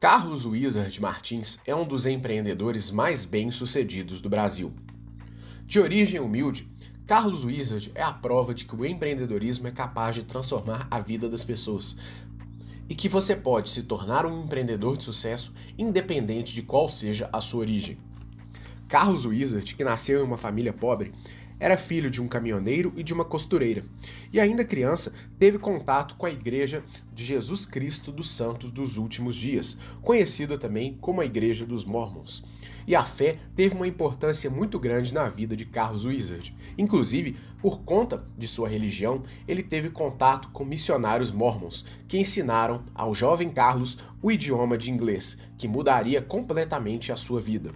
Carlos Wizard Martins é um dos empreendedores mais bem-sucedidos do Brasil. De origem humilde, Carlos Wizard é a prova de que o empreendedorismo é capaz de transformar a vida das pessoas e que você pode se tornar um empreendedor de sucesso independente de qual seja a sua origem. Carlos Wizard, que nasceu em uma família pobre, era filho de um caminhoneiro e de uma costureira, e ainda criança teve contato com a Igreja de Jesus Cristo dos Santos dos Últimos Dias, conhecida também como a Igreja dos Mormons. E a fé teve uma importância muito grande na vida de Carlos Wizard. Inclusive, por conta de sua religião, ele teve contato com missionários mormons, que ensinaram ao jovem Carlos o idioma de inglês, que mudaria completamente a sua vida.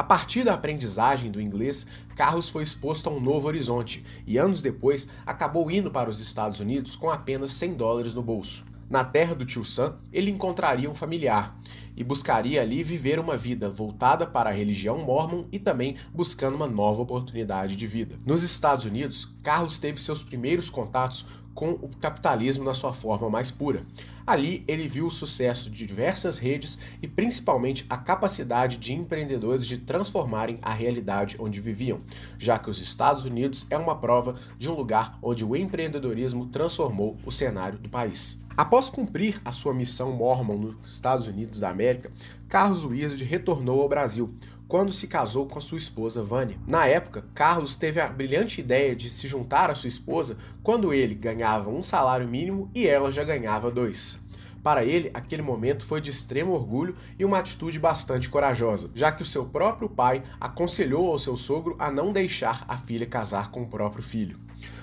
A partir da aprendizagem do inglês, Carlos foi exposto a um novo horizonte e anos depois acabou indo para os Estados Unidos com apenas 100 dólares no bolso. Na terra do tio Sam, ele encontraria um familiar e buscaria ali viver uma vida voltada para a religião mormon e também buscando uma nova oportunidade de vida. Nos Estados Unidos, Carlos teve seus primeiros contatos com o capitalismo na sua forma mais pura. Ali ele viu o sucesso de diversas redes e principalmente a capacidade de empreendedores de transformarem a realidade onde viviam, já que os Estados Unidos é uma prova de um lugar onde o empreendedorismo transformou o cenário do país. Após cumprir a sua missão mormon nos Estados Unidos da América, Carlos Wizard retornou ao Brasil, quando se casou com a sua esposa Vânia. Na época, Carlos teve a brilhante ideia de se juntar à sua esposa quando ele ganhava um salário mínimo e ela já ganhava dois. Para ele, aquele momento foi de extremo orgulho e uma atitude bastante corajosa, já que o seu próprio pai aconselhou ao seu sogro a não deixar a filha casar com o próprio filho.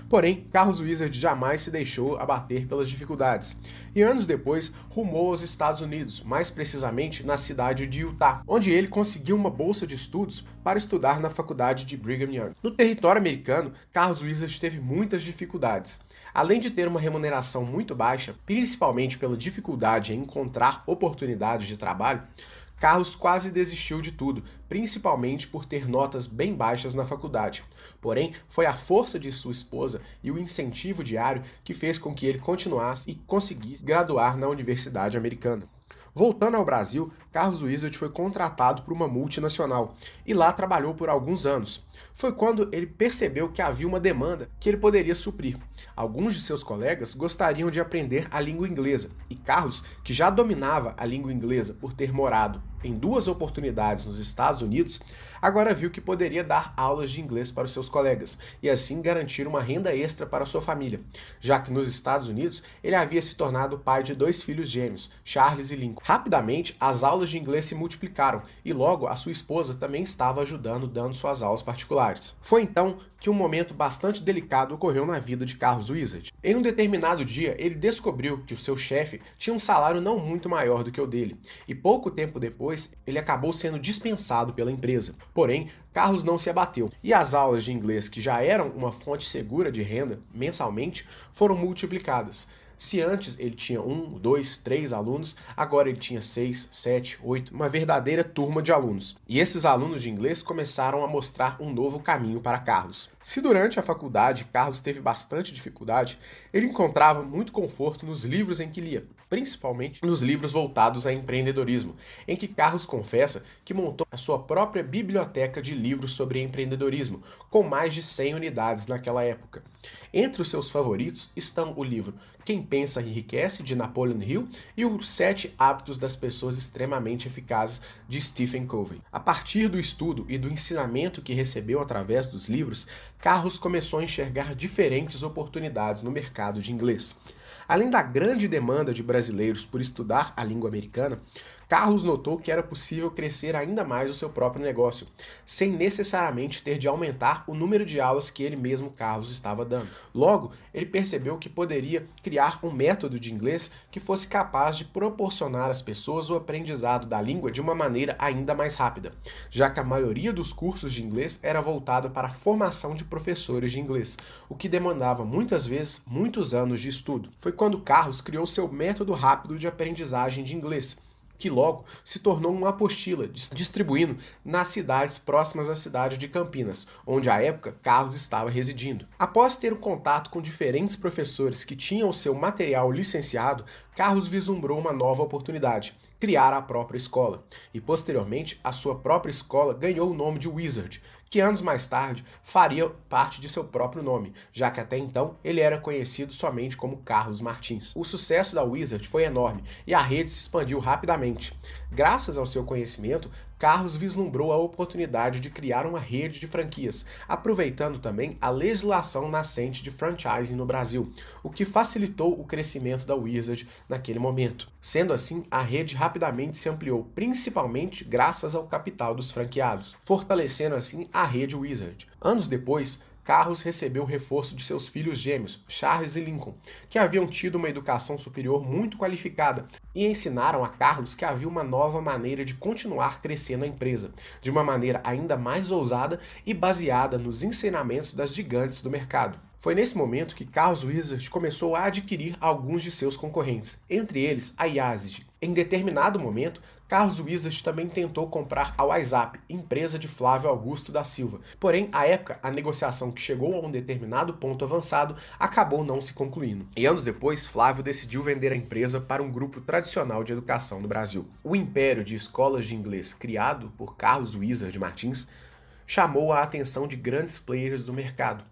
Porém, Carlos Wizard jamais se deixou abater pelas dificuldades, e anos depois rumou aos Estados Unidos, mais precisamente na cidade de Utah, onde ele conseguiu uma bolsa de estudos para estudar na faculdade de Brigham Young. No território americano, Carlos Wizard teve muitas dificuldades. Além de ter uma remuneração muito baixa, principalmente pela dificuldade em encontrar oportunidades de trabalho, Carlos quase desistiu de tudo, principalmente por ter notas bem baixas na faculdade. Porém, foi a força de sua esposa e o incentivo diário que fez com que ele continuasse e conseguisse graduar na Universidade Americana. Voltando ao Brasil, Carlos Wizard foi contratado por uma multinacional e lá trabalhou por alguns anos. Foi quando ele percebeu que havia uma demanda que ele poderia suprir. Alguns de seus colegas gostariam de aprender a língua inglesa e Carlos, que já dominava a língua inglesa por ter morado em duas oportunidades nos Estados Unidos, agora viu que poderia dar aulas de inglês para os seus colegas e assim garantir uma renda extra para sua família, já que nos Estados Unidos ele havia se tornado pai de dois filhos gêmeos, Charles e Lincoln. Rapidamente, as aulas de inglês se multiplicaram e logo a sua esposa também estava ajudando dando suas aulas particulares. Foi então que um momento bastante delicado ocorreu na vida de Carlos Wizard. Em um determinado dia, ele descobriu que o seu chefe tinha um salário não muito maior do que o dele, e pouco tempo depois ele acabou sendo dispensado pela empresa. Porém, Carlos não se abateu, e as aulas de inglês, que já eram uma fonte segura de renda mensalmente, foram multiplicadas. Se antes ele tinha um, dois, três alunos, agora ele tinha seis, sete, oito, uma verdadeira turma de alunos. E esses alunos de inglês começaram a mostrar um novo caminho para Carlos. Se durante a faculdade Carlos teve bastante dificuldade, ele encontrava muito conforto nos livros em que lia, principalmente nos livros voltados a empreendedorismo, em que Carlos confessa que montou a sua própria biblioteca de livros sobre empreendedorismo, com mais de 100 unidades naquela época. Entre os seus favoritos estão o livro Quem Pensa Enriquece, de Napoleon Hill, e os Sete Hábitos das Pessoas Extremamente Eficazes, de Stephen Covey. A partir do estudo e do ensinamento que recebeu através dos livros, Carlos começou a enxergar diferentes oportunidades no mercado de inglês. Além da grande demanda de brasileiros por estudar a língua americana, Carlos notou que era possível crescer ainda mais o seu próprio negócio, sem necessariamente ter de aumentar o número de aulas que ele mesmo, Carlos, estava dando. Logo, ele percebeu que poderia criar um método de inglês que fosse capaz de proporcionar às pessoas o aprendizado da língua de uma maneira ainda mais rápida, já que a maioria dos cursos de inglês era voltada para a formação de professores de inglês, o que demandava muitas vezes muitos anos de estudo. Foi quando Carlos criou seu método rápido de aprendizagem de inglês que logo se tornou uma apostila, distribuindo nas cidades próximas à cidade de Campinas, onde à época Carlos estava residindo. Após ter o contato com diferentes professores que tinham seu material licenciado, Carlos vislumbrou uma nova oportunidade, criara a própria escola, e posteriormente a sua própria escola ganhou o nome de Wizard, que anos mais tarde faria parte de seu próprio nome, já que até então ele era conhecido somente como Carlos Martins. O sucesso da Wizard foi enorme e a rede se expandiu rapidamente. Graças ao seu conhecimento, Carlos vislumbrou a oportunidade de criar uma rede de franquias, aproveitando também a legislação nascente de franchising no Brasil, o que facilitou o crescimento da Wizard naquele momento. Sendo assim, a rede rapidamente se ampliou, principalmente graças ao capital dos franqueados, fortalecendo assim a rede Wizard. Anos depois, Carlos recebeu o reforço de seus filhos gêmeos, Charles e Lincoln, que haviam tido uma educação superior muito qualificada e ensinaram a Carlos que havia uma nova maneira de continuar crescendo a empresa, de uma maneira ainda mais ousada e baseada nos ensinamentos das gigantes do mercado. Foi nesse momento que Carlos Wizard começou a adquirir alguns de seus concorrentes, entre eles a Yazid. Em determinado momento, Carlos Wizard também tentou comprar a WhatsApp, empresa de Flávio Augusto da Silva. Porém, à época, a negociação que chegou a um determinado ponto avançado acabou não se concluindo. E anos depois, Flávio decidiu vender a empresa para um grupo tradicional de educação no Brasil. O império de escolas de inglês criado por Carlos Wizard Martins chamou a atenção de grandes players do mercado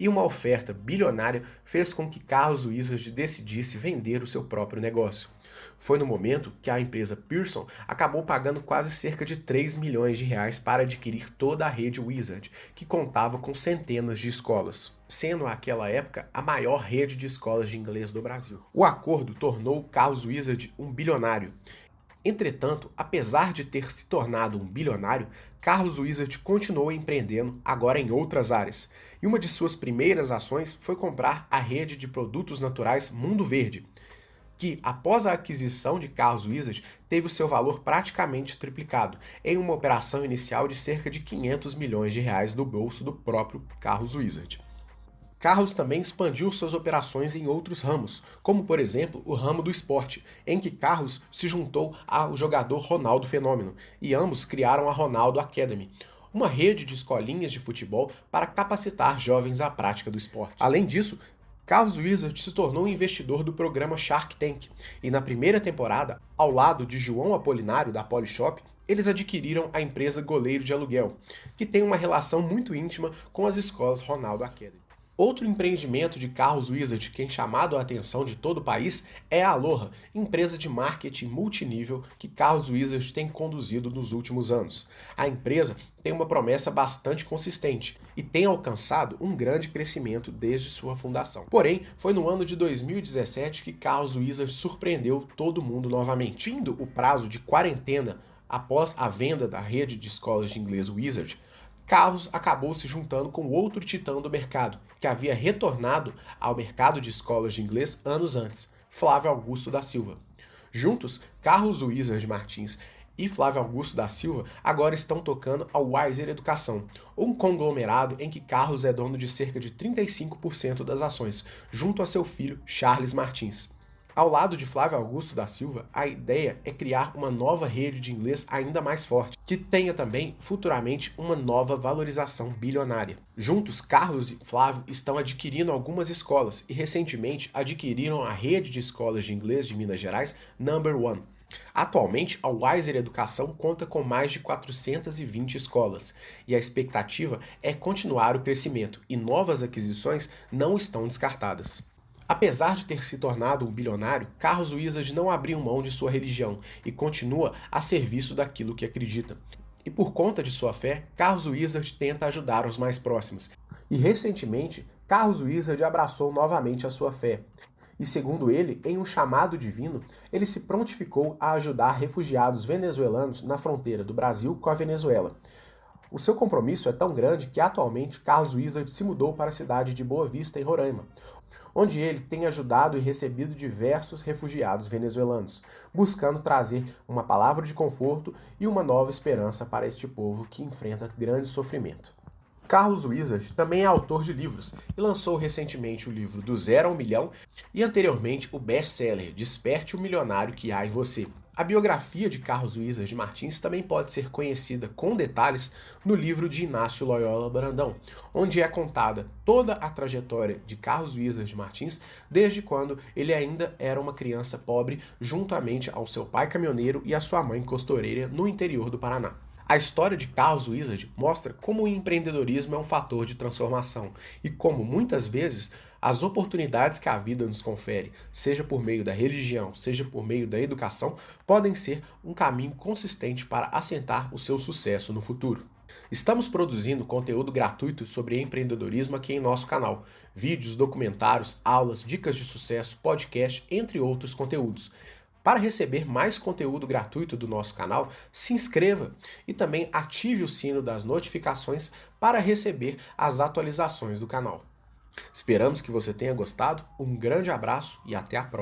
e uma oferta bilionária fez com que Carlos Wizard decidisse vender o seu próprio negócio. Foi no momento que a empresa Pearson acabou pagando quase cerca de 3 milhões de reais para adquirir toda a rede Wizard, que contava com centenas de escolas, sendo naquela época a maior rede de escolas de inglês do Brasil. O acordo tornou Carlos Wizard um bilionário. Entretanto, apesar de ter se tornado um bilionário, Carlos Wizard continuou empreendendo agora em outras áreas, e uma de suas primeiras ações foi comprar a rede de produtos naturais Mundo Verde, que, após a aquisição de Carlos Wizard, teve o seu valor praticamente triplicado, em uma operação inicial de cerca de 500 milhões de reais do bolso do próprio Carlos Wizard. Carlos também expandiu suas operações em outros ramos, como por exemplo o ramo do esporte, em que Carlos se juntou ao jogador Ronaldo Fenômeno, e ambos criaram a Ronaldo Academy, uma rede de escolinhas de futebol para capacitar jovens à prática do esporte. Além disso, Carlos Wizard se tornou investidor do programa Shark Tank, e na primeira temporada, ao lado de João Apolinário da Polishop, eles adquiriram a empresa Goleiro de Aluguel, que tem uma relação muito íntima com as escolas Ronaldo Academy. Outro empreendimento de Carlos Wizard que tem chamado a atenção de todo o país é a Aloha, empresa de marketing multinível que Carlos Wizard tem conduzido nos últimos anos. A empresa tem uma promessa bastante consistente e tem alcançado um grande crescimento desde sua fundação. Porém, foi no ano de 2017 que Carlos Wizard surpreendeu todo mundo novamente. Tindo o prazo de quarentena após a venda da rede de escolas de inglês Wizard, Carlos acabou se juntando com outro titã do mercado, que havia retornado ao mercado de escolas de inglês anos antes, Flávio Augusto da Silva. Juntos, Carlos Wizard Martins e Flávio Augusto da Silva agora estão tocando a Wiser Educação, um conglomerado em que Carlos é dono de cerca de 35% das ações, junto a seu filho Charles Martins. Ao lado de Flávio Augusto da Silva, a ideia é criar uma nova rede de inglês ainda mais forte, que tenha também futuramente uma nova valorização bilionária. Juntos, Carlos e Flávio estão adquirindo algumas escolas e recentemente adquiriram a rede de escolas de inglês de Minas Gerais Number One. Atualmente, a Wiser Educação conta com mais de 420 escolas e a expectativa é continuar o crescimento e novas aquisições não estão descartadas. Apesar de ter se tornado um bilionário, Carlos Wizard não abriu mão de sua religião e continua a serviço daquilo que acredita. E por conta de sua fé, Carlos Wizard tenta ajudar os mais próximos. E recentemente, Carlos Wizard abraçou novamente a sua fé. E segundo ele, em um chamado divino, ele se prontificou a ajudar refugiados venezuelanos na fronteira do Brasil com a Venezuela. O seu compromisso é tão grande que atualmente Carlos Wizard se mudou para a cidade de Boa Vista, em Roraima, onde ele tem ajudado e recebido diversos refugiados venezuelanos, buscando trazer uma palavra de conforto e uma nova esperança para este povo que enfrenta grande sofrimento. Carlos Wizard também é autor de livros e lançou recentemente o livro Do Zero ao Milhão e anteriormente o best-seller Desperte o Milionário que Há em Você. A biografia de Carlos Wizard Martins também pode ser conhecida com detalhes no livro de Inácio Loyola Brandão, onde é contada toda a trajetória de Carlos Wizard Martins desde quando ele ainda era uma criança pobre, juntamente ao seu pai caminhoneiro e a sua mãe costureira no interior do Paraná. A história de Carlos Wizard mostra como o empreendedorismo é um fator de transformação e como muitas vezes as oportunidades que a vida nos confere, seja por meio da religião, seja por meio da educação, podem ser um caminho consistente para assentar o seu sucesso no futuro. Estamos produzindo conteúdo gratuito sobre empreendedorismo aqui em nosso canal. Vídeos, documentários, aulas, dicas de sucesso, podcast, entre outros conteúdos. Para receber mais conteúdo gratuito do nosso canal, se inscreva e também ative o sino das notificações para receber as atualizações do canal. Esperamos que você tenha gostado, um grande abraço e até a próxima.